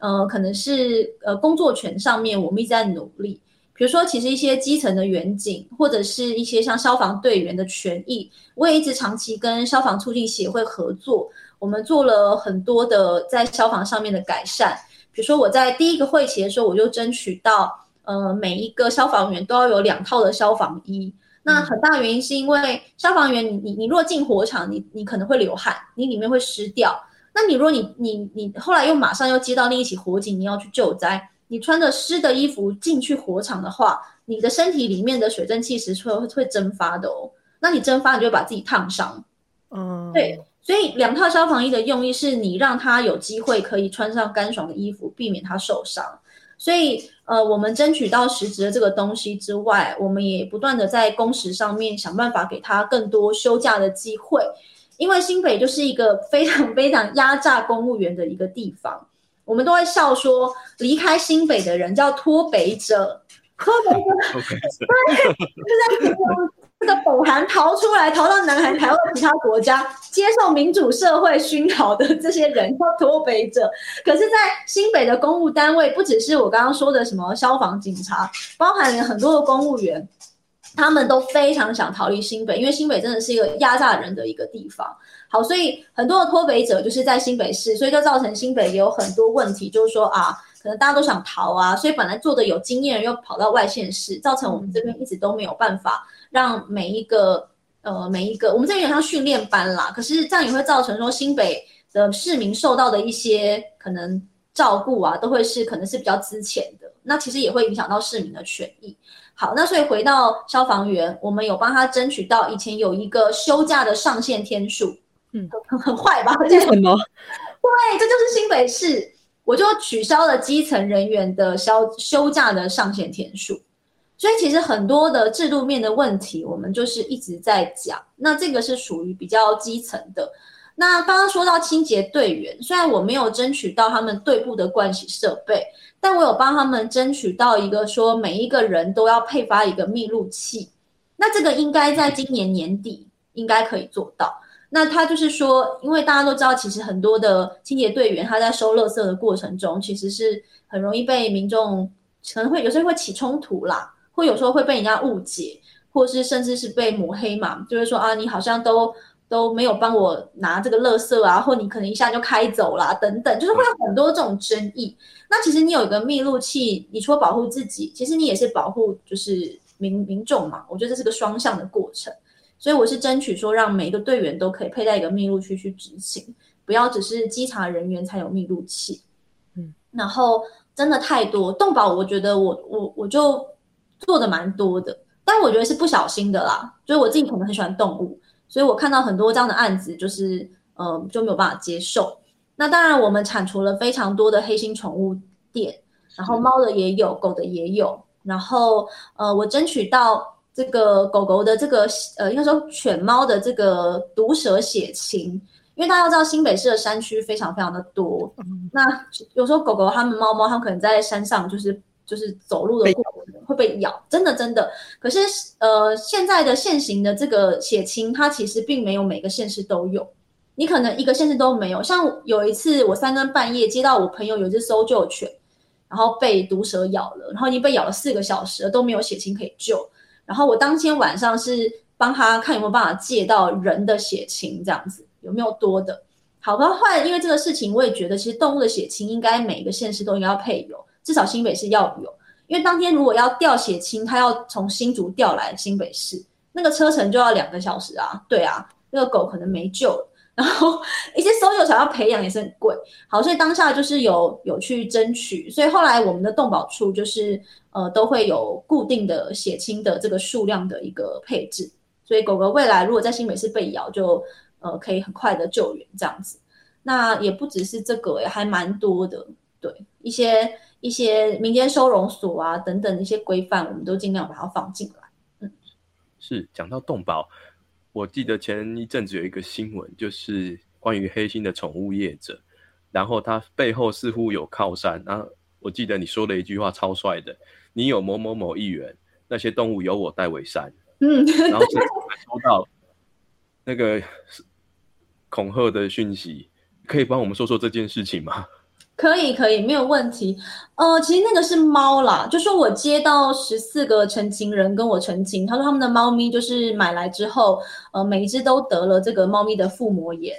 呃，可能是呃工作权上面，我们一直在努力。比如说，其实一些基层的远景，或者是一些像消防队员的权益，我也一直长期跟消防促进协会合作。我们做了很多的在消防上面的改善。比如说，我在第一个会期的时候，我就争取到，呃，每一个消防员都要有两套的消防衣。那很大原因是因为消防员，你你你若进火场，你你可能会流汗，你里面会湿掉。那你如果你你你后来又马上又接到另一起火警，你要去救灾，你穿着湿的衣服进去火场的话，你的身体里面的水蒸气是会会蒸发的哦。那你蒸发，你就把自己烫伤。嗯，对。所以两套消防衣的用意是你让他有机会可以穿上干爽的衣服，避免他受伤。所以呃，我们争取到实质的这个东西之外，我们也不断的在工时上面想办法给他更多休假的机会。因为新北就是一个非常非常压榨公务员的一个地方，我们都会笑说，离开新北的人叫脱北者，脱北者，对，就在形容这个北韩逃出来，逃到南韩、台湾其他国家，接受民主社会熏陶的这些人叫脱北者。[laughs] 可是，在新北的公务单位，不只是我刚刚说的什么消防、警察，包含了很多的公务员，他们都非常想逃离新北，因为新北真的是一个压榨人的一个地方。好，所以很多的脱北者就是在新北市，所以就造成新北也有很多问题，就是说啊，可能大家都想逃啊，所以本来做的有经验又跑到外县市，造成我们这边一直都没有办法。让每一个呃每一个，我们这有点像训练班啦。可是这样也会造成说新北的市民受到的一些可能照顾啊，都会是可能是比较资浅的。那其实也会影响到市民的权益。好，那所以回到消防员，我们有帮他争取到以前有一个休假的上限天数。嗯，很很坏吧？这什么？对，这就是新北市，我就取消了基层人员的休休假的上限天数。所以其实很多的制度面的问题，我们就是一直在讲。那这个是属于比较基层的。那刚刚说到清洁队员，虽然我没有争取到他们队部的盥洗设备，但我有帮他们争取到一个说每一个人都要配发一个密录器。那这个应该在今年年底应该可以做到。那他就是说，因为大家都知道，其实很多的清洁队员他在收垃圾的过程中，其实是很容易被民众可能会有时候会起冲突啦。会有时候会被人家误解，或是甚至是被抹黑嘛，就是说啊，你好像都都没有帮我拿这个垃圾啊，或你可能一下就开走啦，等等，就是会有很多这种争议。那其实你有一个密录器，你除了保护自己，其实你也是保护就是民民众嘛。我觉得这是个双向的过程，所以我是争取说，让每一个队员都可以佩戴一个密录器去执行，不要只是稽查人员才有密录器。嗯，然后真的太多动保，我觉得我我我就。做的蛮多的，但我觉得是不小心的啦。就是我自己可能很喜欢动物，所以我看到很多这样的案子，就是呃就没有办法接受。那当然，我们铲除了非常多的黑心宠物店，然后猫的也有，狗的也有。然后呃，我争取到这个狗狗的这个呃，应该说犬猫的这个毒蛇血清，因为大家要知道新北市的山区非常非常的多。那有时候狗狗它们、猫猫它们可能在山上就是。就是走路的过程会被咬，真的真的。可是呃，现在的现行的这个血清，它其实并没有每个县市都有。你可能一个县市都没有。像有一次，我三更半夜接到我朋友有一只搜救犬，然后被毒蛇咬了，然后已经被咬了四个小时了，都没有血清可以救。然后我当天晚上是帮他看有没有办法借到人的血清，这样子有没有多的。好吧，后来因为这个事情，我也觉得其实动物的血清应该每一个县市都应该要配有。至少新北市要有，因为当天如果要调血清，他要从新竹调来新北市，那个车程就要两个小时啊。对啊，那个狗可能没救了。然后一些搜救想要培养也是很贵。好，所以当下就是有有去争取，所以后来我们的动保处就是呃都会有固定的血清的这个数量的一个配置，所以狗狗未来如果在新北市被咬，就呃可以很快的救援这样子。那也不只是这个，也还蛮多的，对一些。一些民间收容所啊等等的一些规范，我们都尽量把它放进来。嗯，是讲到动保，我记得前一阵子有一个新闻，就是关于黑心的宠物业者，然后他背后似乎有靠山。然后我记得你说的一句话超帅的：“你有某某某议员，那些动物由我代为山。”嗯，然后还收到那个恐吓的讯息，可以帮我们说说这件事情吗？可以，可以，没有问题。呃，其实那个是猫啦，就说我接到十四个成情人跟我澄清，他说他们的猫咪就是买来之后，呃，每一只都得了这个猫咪的腹膜炎。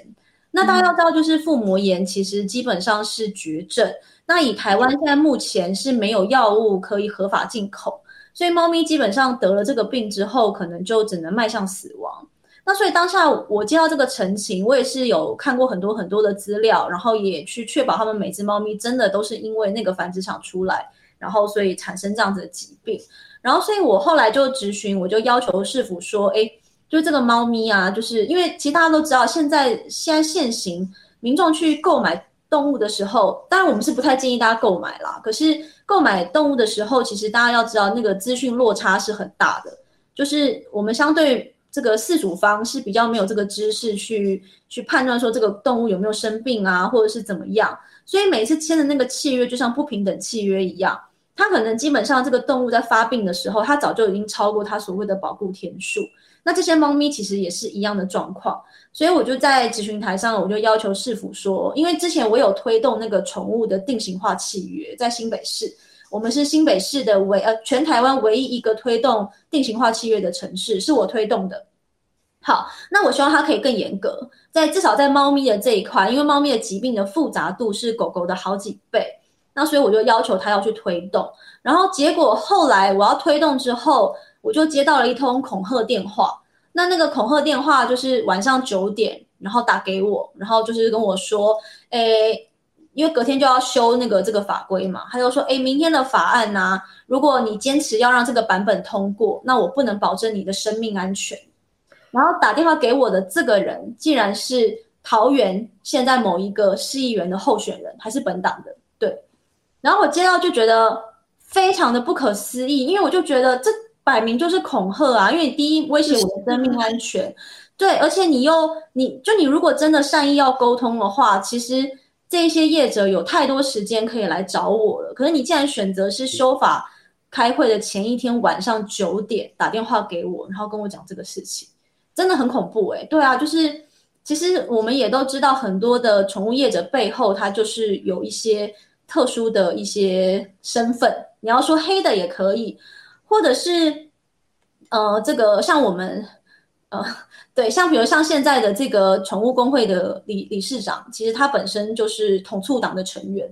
那大家要知道，就是腹膜炎其实基本上是绝症。那以台湾现在目前是没有药物可以合法进口，所以猫咪基本上得了这个病之后，可能就只能迈向死亡。那所以当下我接到这个陈情，我也是有看过很多很多的资料，然后也去确保他们每只猫咪真的都是因为那个繁殖场出来，然后所以产生这样子的疾病。然后所以我后来就咨询，我就要求市府说，哎，就这个猫咪啊，就是因为其实大家都知道，现在现在现行民众去购买动物的时候，当然我们是不太建议大家购买啦。可是购买动物的时候，其实大家要知道那个资讯落差是很大的，就是我们相对。这个饲主方是比较没有这个知识去去判断说这个动物有没有生病啊，或者是怎么样，所以每次签的那个契约就像不平等契约一样，它可能基本上这个动物在发病的时候，它早就已经超过它所谓的保护天数，那这些猫咪其实也是一样的状况，所以我就在咨询台上，我就要求市府说，因为之前我有推动那个宠物的定型化契约，在新北市，我们是新北市的唯呃全台湾唯一一个推动定型化契约的城市，是我推动的。好，那我希望它可以更严格，在至少在猫咪的这一块，因为猫咪的疾病的复杂度是狗狗的好几倍，那所以我就要求他要去推动，然后结果后来我要推动之后。我就接到了一通恐吓电话，那那个恐吓电话就是晚上九点，然后打给我，然后就是跟我说，诶，因为隔天就要修那个这个法规嘛，他就说，诶，明天的法案呢，如果你坚持要让这个版本通过，那我不能保证你的生命安全。然后打电话给我的这个人，竟然是桃园现在某一个市议员的候选人，还是本党的，对。然后我接到就觉得非常的不可思议，因为我就觉得这。摆明就是恐吓啊！因为你第一威胁我的生命安全，对，而且你又你就你如果真的善意要沟通的话，其实这些业者有太多时间可以来找我了。可是你既然选择是修法开会的前一天晚上九点打电话给我，然后跟我讲这个事情，真的很恐怖哎！对啊，就是其实我们也都知道，很多的宠物业者背后他就是有一些特殊的一些身份，你要说黑的也可以。或者是，呃，这个像我们，呃，对，像比如像现在的这个宠物工会的理理事长，其实他本身就是统促党的成员。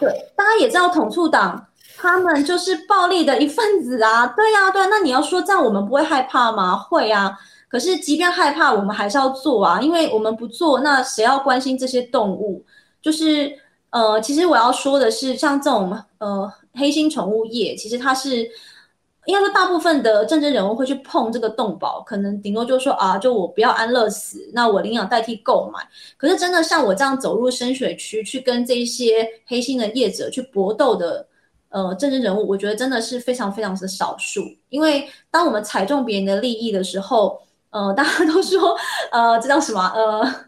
对，大家也知道统促党他们就是暴力的一份子啊。对呀，对，那你要说这样我们不会害怕吗？会啊。可是即便害怕，我们还是要做啊，因为我们不做，那谁要关心这些动物？就是，呃，其实我要说的是，像这种呃黑心宠物业，其实它是。应该说，大部分的政治人物会去碰这个动保，可能顶多就说啊，就我不要安乐死，那我领养代替购买。可是真的像我这样走入深水区去跟这些黑心的业者去搏斗的，呃，政治人物，我觉得真的是非常非常的少数。因为当我们踩中别人的利益的时候，呃，大家都说，呃，这叫什么？呃。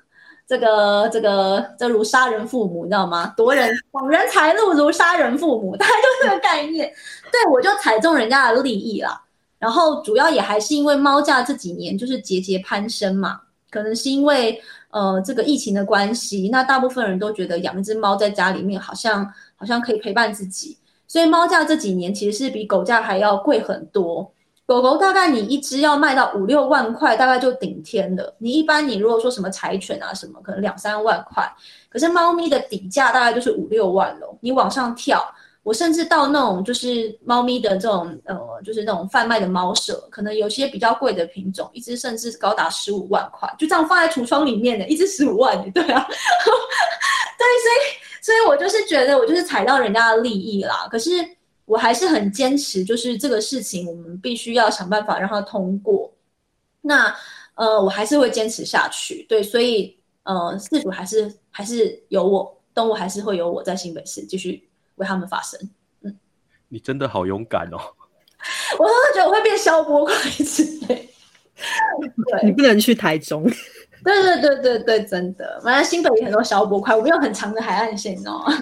这个这个这如杀人父母，你知道吗？夺人抢人财路如杀人父母，大概就这个概念。[laughs] 对我就踩中人家的利益了。然后主要也还是因为猫价这几年就是节节攀升嘛，可能是因为呃这个疫情的关系，那大部分人都觉得养一只猫在家里面好像好像可以陪伴自己，所以猫价这几年其实是比狗价还要贵很多。狗狗大概你一只要卖到五六万块，大概就顶天了。你一般你如果说什么柴犬啊什么，可能两三万块。可是猫咪的底价大概就是五六万了。你往上跳，我甚至到那种就是猫咪的这种呃，就是那种贩卖的猫舍，可能有些比较贵的品种，一只甚至高达十五万块，就这样放在橱窗里面的，一只十五万，对啊，[laughs] 对，所以所以我就是觉得我就是踩到人家的利益啦。可是。我还是很坚持，就是这个事情，我们必须要想办法让它通过。那呃，我还是会坚持下去。对，所以呃，事主还是还是有我，动物还是会有我在新北市继续为他们发声。嗯，你真的好勇敢哦！我真的觉得我会变消波块之类。对，[laughs] 你不能去台中。[laughs] 对对对对对，真的，反正新北有很多消波块，我们有很长的海岸线哦。[laughs]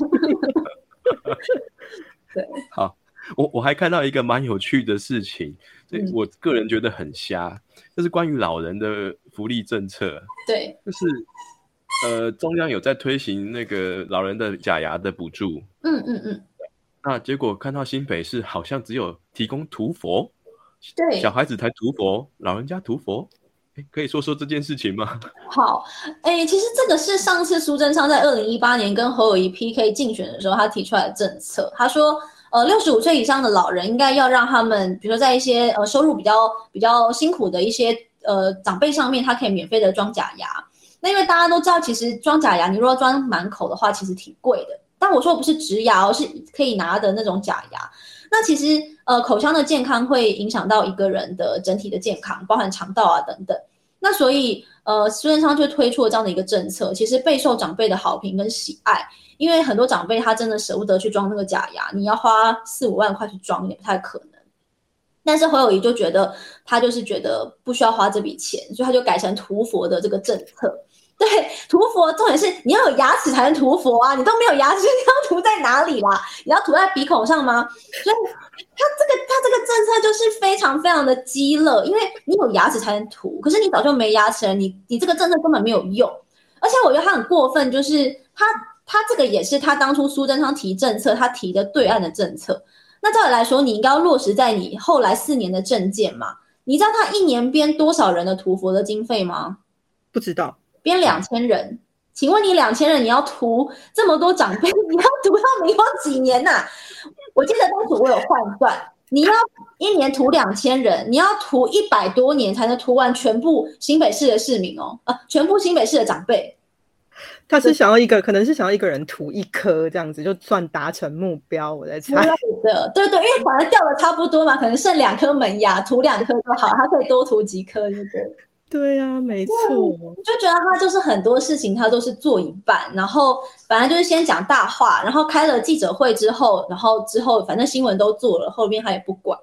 对，好，我我还看到一个蛮有趣的事情，这我个人觉得很瞎，就是关于老人的福利政策。对，就是呃，中央有在推行那个老人的假牙的补助。嗯嗯嗯。那结果看到新北市好像只有提供涂佛，对，小孩子才涂佛，老人家涂佛，可以说说这件事情吗？[laughs] 好，哎，其实这个是上次苏贞昌在二零一八年跟侯友谊 PK 竞选的时候，他提出来的政策。他说，呃，六十五岁以上的老人应该要让他们，比如说在一些呃收入比较比较辛苦的一些呃长辈上面，他可以免费的装假牙。那因为大家都知道，其实装假牙，你如果装满口的话，其实挺贵的。但我说不是植牙，而是可以拿的那种假牙。那其实呃口腔的健康会影响到一个人的整体的健康，包含肠道啊等等。那所以，呃，苏贞昌就推出了这样的一个政策，其实备受长辈的好评跟喜爱，因为很多长辈他真的舍不得去装那个假牙，你要花四五万块去装也不太可能。但是侯友谊就觉得他就是觉得不需要花这笔钱，所以他就改成涂佛的这个政策。[laughs] 对，涂佛重点是你要有牙齿才能涂佛啊，你都没有牙齿，[laughs] 你要涂在哪里啦？你要涂在鼻孔上吗？所以。他这个他这个政策就是非常非常的鸡肋，因为你有牙齿才能涂，可是你早就没牙齿了，你你这个政策根本没有用。而且我觉得他很过分，就是他他这个也是他当初苏贞昌提政策，他提的对岸的政策。那照理来说，你应该要落实在你后来四年的政见嘛？你知道他一年编多少人的涂佛的经费吗？不知道，编两千人。请问你两千人，你要涂这么多长辈，[laughs] 你要涂到民国几年呐？我记得当时我有换算，你要一年涂两千人，你要涂一百多年才能涂完全部新北市的市民哦，啊，全部新北市的长辈。他是想要一个，可能是想要一个人涂一颗这样子，就算达成目标。我在猜的，对对，因为反正掉的差不多嘛，可能剩两颗门牙，涂两颗就好，他可以多涂几颗，对不对？对呀，没错，就觉得他就是很多事情他都是做一半，然后反正就是先讲大话，然后开了记者会之后，然后之后反正新闻都做了，后面他也不管。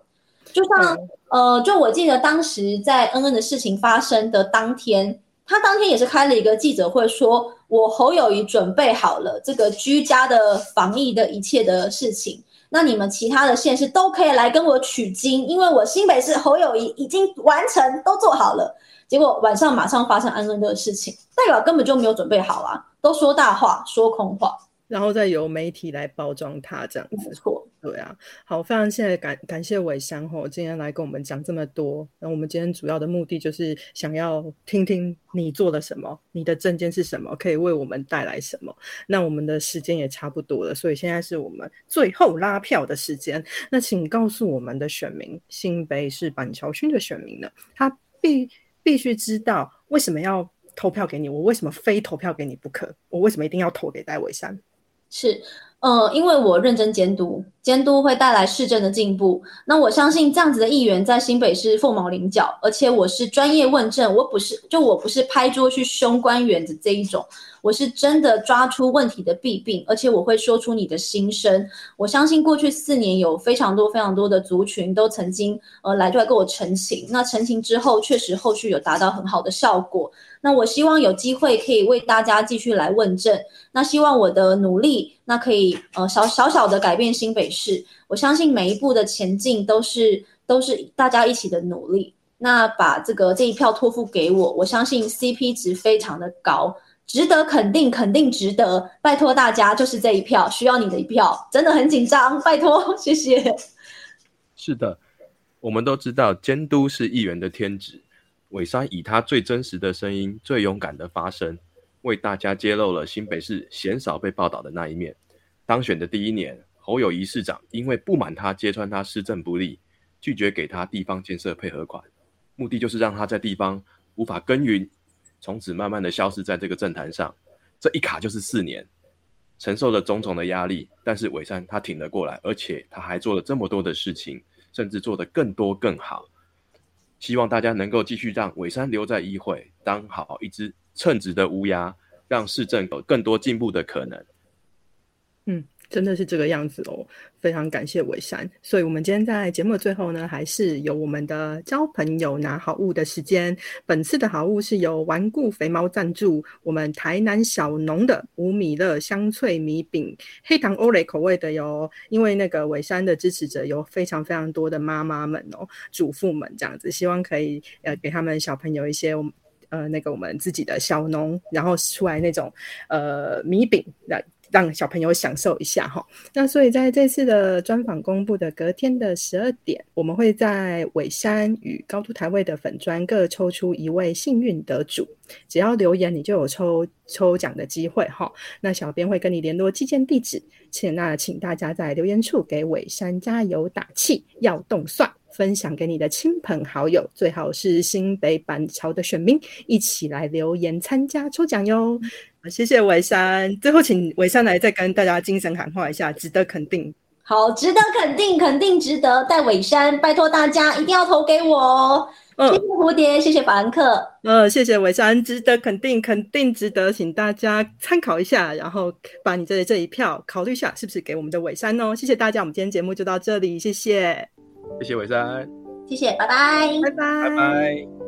就像呃，就我记得当时在恩恩的事情发生的当天，他当天也是开了一个记者会，说我侯友谊准备好了这个居家的防疫的一切的事情，那你们其他的县市都可以来跟我取经，因为我新北市侯友谊已经完成都做好了。结果晚上马上发生安乐的事情，代表根本就没有准备好啊，都说大话，说空话，然后再由媒体来包装他这样子。错，对啊。好，非常谢谢感感谢伟山吼，今天来跟我们讲这么多。那我们今天主要的目的就是想要听听你做了什么，你的证件是什么，可以为我们带来什么。那我们的时间也差不多了，所以现在是我们最后拉票的时间。那请告诉我们的选民，新北市板桥区的选民呢，他必。必须知道为什么要投票给你，我为什么非投票给你不可？我为什么一定要投给戴伟山？是，呃，因为我认真监督，监督会带来市政的进步。那我相信这样子的议员在新北是凤毛麟角，而且我是专业问政，我不是就我不是拍桌去凶官员的这一种。我是真的抓出问题的弊病，而且我会说出你的心声。我相信过去四年有非常多非常多的族群都曾经呃来出来跟我澄清，那澄清之后确实后续有达到很好的效果。那我希望有机会可以为大家继续来问政。那希望我的努力那可以呃小小小的改变新北市。我相信每一步的前进都是都是大家一起的努力。那把这个这一票托付给我，我相信 CP 值非常的高。值得肯定，肯定值得。拜托大家，就是这一票，需要你的一票，真的很紧张，拜托，谢谢。是的，我们都知道监督是议员的天职。伟山以他最真实的声音、最勇敢的发声，为大家揭露了新北市鲜少被报道的那一面。当选的第一年，侯友谊市长因为不满他揭穿他施政不力，拒绝给他地方建设配合款，目的就是让他在地方无法耕耘。从此慢慢的消失在这个政坛上，这一卡就是四年，承受了种种的压力，但是伟山他挺了过来，而且他还做了这么多的事情，甚至做得更多更好。希望大家能够继续让伟山留在议会，当好一只称职的乌鸦，让市政有更多进步的可能。嗯。真的是这个样子哦，非常感谢伟山。所以，我们今天在节目的最后呢，还是有我们的交朋友拿好物的时间。本次的好物是由顽固肥猫赞助，我们台南小农的五米乐香脆米饼，黑糖欧蕾口味的哟。因为那个伟山的支持者有非常非常多的妈妈们哦，主妇们这样子，希望可以呃给他们小朋友一些呃那个我们自己的小农，然后出来那种呃米饼来。让小朋友享受一下哈，那所以在这次的专访公布的隔天的十二点，我们会在尾山与高都台位的粉砖各抽出一位幸运得主，只要留言你就有抽抽奖的机会哈。那小编会跟你联络寄件地址，请那请大家在留言处给尾山加油打气，要动算，分享给你的亲朋好友，最好是新北板桥的选民，一起来留言参加抽奖哟。谢谢伟山，最后请伟山来再跟大家精神喊话一下，值得肯定。好，值得肯定，肯定值得。戴伟山，拜托大家一定要投给我哦。谢谢蝴蝶，谢谢法兰克。嗯，谢谢伟山，值得肯定，肯定值得，请大家参考一下，然后把你这这一票考虑一下，是不是给我们的伟山哦？谢谢大家，我们今天节目就到这里，谢谢。谢谢伟山，谢谢，拜拜，拜拜，拜拜。